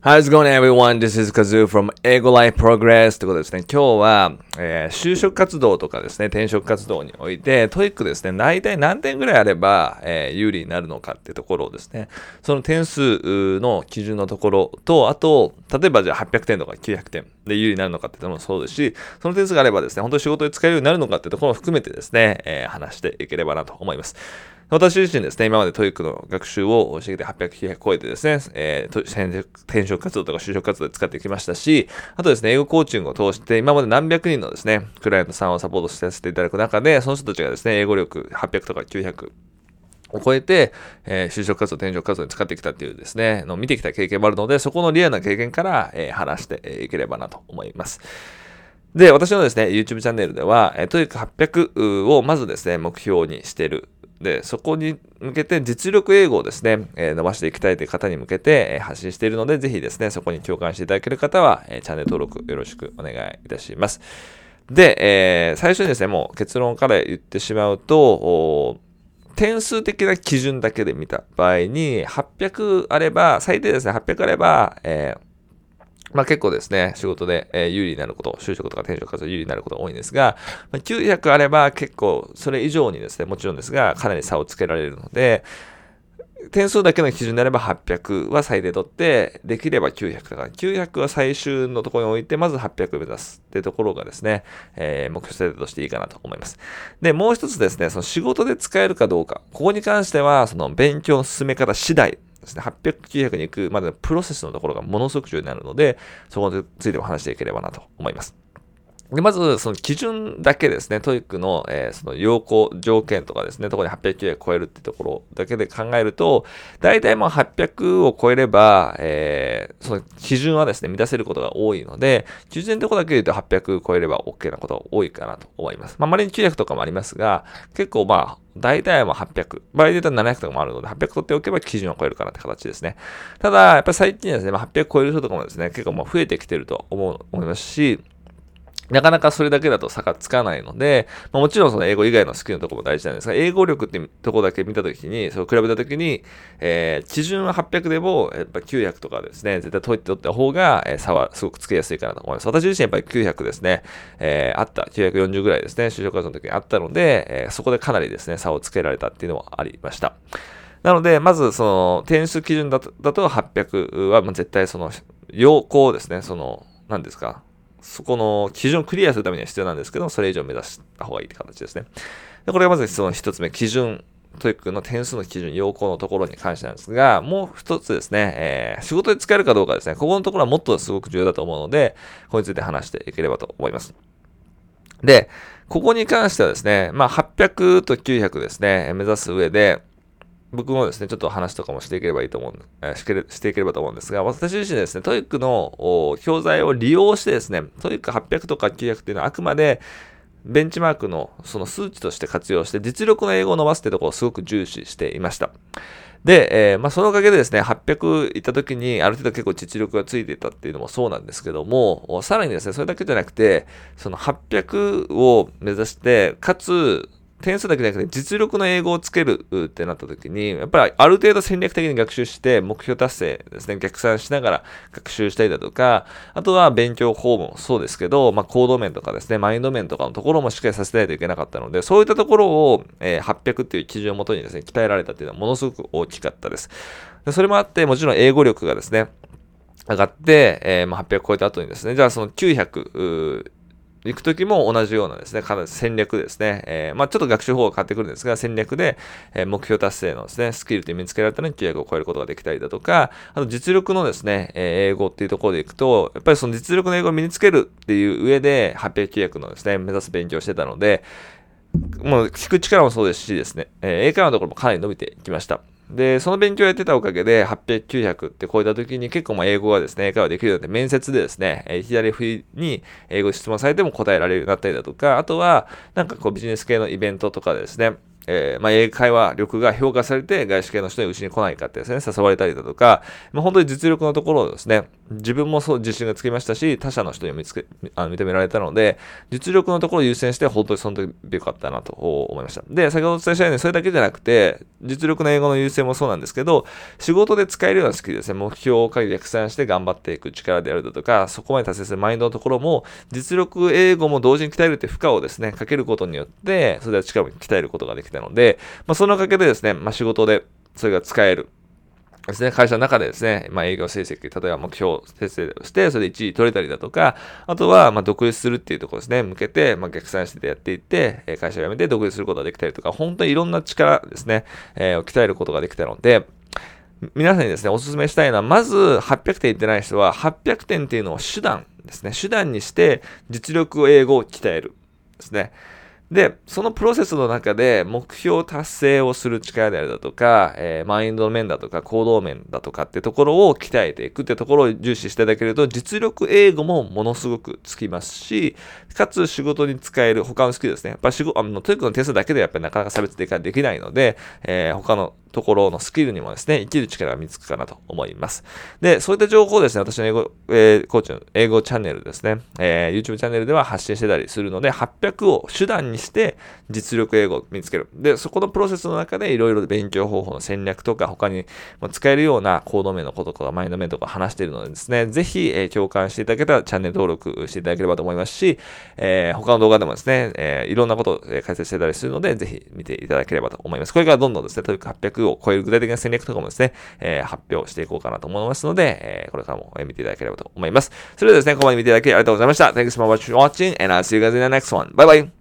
How's it going everyone? This is Kazu from 英語 Life Progress ということですね。今日は、えー、就職活動とかですね、転職活動において、 TOEIC ですね、大体何点ぐらいあれば、えー、有利になるのかってところをですね、その点数の基準のところと、あと、例えばじゃあ800点とか900点で有利になるのかっていうのもそうですし、その点数があればですね、本当に仕事で使えるようになるのかってところも含めてですね、えー、話していければなと思います。私自身ですね、今まで TOEIC の学習をしてきて800、900超えてですね、えー、転職活動とか就職活動で使ってきましたし、あとですね、英語コーチングを通して、今まで何百人のですね、クライアントさんをサポートさせていただく中で、その人たちがですね、英語力800とか900、を超えて、えー、就職活動、転職活動に使ってきたっていうですね、の見てきた経験もあるので、そこのリアルな経験から、えー、話していければなと思います。で、私のですね、YouTube チャンネルでは、えー、とにかく800をまずですね、目標にしてるで、そこに向けて実力英語をですね、え、伸ばしていきたいという方に向けて、え、発信しているので、ぜひですね、そこに共感していただける方は、え、チャンネル登録よろしくお願いいたします。で、え最初にですね、もう結論から言ってしまうと、点数的な基準だけで見た場合に、800あれば、最低ですね、800あれば、えーまあ結構ですね、仕事で、え有利になること、就職とか転職活動有利になることが多いんですが、ま、900あれば結構それ以上にですね、もちろんですが、かなり差をつけられるので、点数だけの基準であれば800は最低取って、できれば900だから、900は最終のところに置いて、まず800目指すってところがですね、えー、目標設定としていいかなと思います。で、もう一つですね、その仕事で使えるかどうか。ここに関しては、その勉強の進め方次第ですね、800、900に行くまでのプロセスのところがものすごく重要になるので、そこについても話していければなと思います。で、まず、その基準だけですね、 TOEIC の、えー、その要項、条件とかですね、ところに800点超えるってところだけで考えると、大体まあ800を超えれば、えー、その基準はですね、満たせることが多いので、基準のとこだけで言うと800超えれば OK なことが多いかなと思います。まあ、まれに900とかもありますが、結構まあ、大体は800。場合で言った700とかもあるので、800取っておけば基準を超えるかなって形ですね。ただ、やっぱり最近ですね、ま、800超える人とかもですね、結構もう増えてきてると思う、思いますし、なかなかそれだけだと差がつかないので、まあ、もちろんその英語以外のスキルのところも大事なんですが、英語力ってとこだけ見たときに、それを比べたときに、えー、基準は800でも、やっぱ900とかですね、絶対解いて取った方が、えー、差はすごくつけやすいかなと思います。私自身やっぱり900ですね、えー、あった、940ぐらいですね、就職活動の時にあったので、えー、そこでかなりですね、差をつけられたっていうのもありました。なので、まずその点数基準だとだと800は、絶対その、要項ですね、その、何ですか、そこの基準をクリアするためには必要なんですけど、それ以上目指した方がいいって形ですね。でこれがまずその一つ目、基準。 TOEIC の点数の基準、要項のところに関してなんですが、もう一つですね、えー、仕事で使えるかどうかですね、ここのところはもっとすごく重要だと思うので、ここについて話していければと思います。で、ここに関してはですね、まあ、800と900ですね、目指す上で、僕もですね、ちょっと話とかもしていければいいと思う、えー、していければと思うんですが、私自身ですね、 TOEIC の教材を利用してですね、 TOEIC 800とか900っていうのはあくまでベンチマークのその数値として活用して実力の英語を伸ばすってところをすごく重視していました。で、えー、まあ、そのおかげでですね、800行った時にある程度結構実力がついていたっていうのもそうなんですけども、さらにですね、それだけじゃなくて、その800を目指して、かつ、点数だけじゃなくて実力の英語をつけるってなった時に、やっぱりある程度戦略的に学習して目標達成ですね、逆算しながら学習したりだとか、あとは勉強法もそうですけど、まあ、行動面とかですね、マインド面とかのところもしっかりさせないといけなかったので、そういったところを、えー、800っていう基準をもとにですね、鍛えられたっていうのはものすごく大きかったです。でそれもあって、もちろん英語力がですね、上がって、えー、まあ、800超えた後にですね、じゃあその900、行くときも同じようなですね、戦略ですね。えー、まあちょっと学習方法が変わってくるんですが、戦略で、え、目標達成のですね、スキルって身につけられたのに900を超えることができたりだとか、あと実力のですね、え、英語っていうところでいくと、やっぱりその実力の英語を身につけるっていう上で、800、900のですね、目指す勉強をしてたので、もう聞く力もそうですしですね、え、英会話のところもかなり伸びてきました。で、その勉強をやってたおかげで、800、900って超えた時に結構まあ英語がですね、英会話できるようになって、面接でですね、えー、左振りに英語質問されても答えられるようになったりだとか、あとは、なんかこうビジネス系のイベントとかですね、えー、まあ、英会話力が評価されて外資系の人にうちに来ないかってですね、誘われたりだとか、まあ、本当に実力のところをですね、自分もそう自信がつきましたし、他者の人に見つけあ認められたので、実力のところを優先して、本当にその時良かったなと思いました。で、先ほどお伝えしたように、それだけじゃなくて、実力の英語の優先もそうなんですけど、仕事で使えるようなスキルですね、目標を逆算して頑張っていく力であるだとか、そこまで達成するマインドのところも、実力英語も同時に鍛えるって負荷をですね、かけることによって、それでは力を鍛えることができたので、まあ、そのおかげでですね、まあ、仕事でそれが使える。ですね、会社の中でですね、まあ、営業成績、例えば目標設定をして、それで1位取れたりだとか、あとは、ま独立するっていうところですね、向けて、ま、逆算してやっていって、会社を辞めて独立することができたりとか、本当にいろんな力ですね、えー、を鍛えることができたので、皆さんにですね、お勧めしたいのは、まず800点いってない人は、800点っていうのを手段ですね、手段にして実力を英語を鍛えるですね。で、そのプロセスの中で目標達成をする力であるだとか、えー、マインド面だとか行動面だとかってところを鍛えていくってところを重視していただけると、実力英語もものすごくつきますし、かつ仕事に使える他のスキルですね。やっぱ仕事、あの、 TOEIC のテストだけでやっぱりなかなか差別できないので、えー、他のところのスキルにもですね、生きる力が見つくかなと思います。で、そういった情報をですね、私の英語、えー、コーチの英語チャンネルですね、えー、YouTube チャンネルでは発信してたりするので、800を手段にして実力英語を見つける。で、そこのプロセスの中でいろいろ勉強方法の戦略とか、他に使えるようなコード面のこととか、マインド面とか話しているのでですね、ぜひ、えー、共感していただけたらチャンネル登録していただければと思いますし、えー、他の動画でもですね、えー、いろんなことを解説してたりするので、ぜひ見ていただければと思います。これからどんどんですね、 TOEIC 800を超える具体的な戦略とかもですね、えー、発表していこうかなと思いますので、えー、これからも見ていただければと思います。それではですね、ここまで見ていただきありがとうございました。Thanks for watching and I'll see you guys in the next one. Bye bye!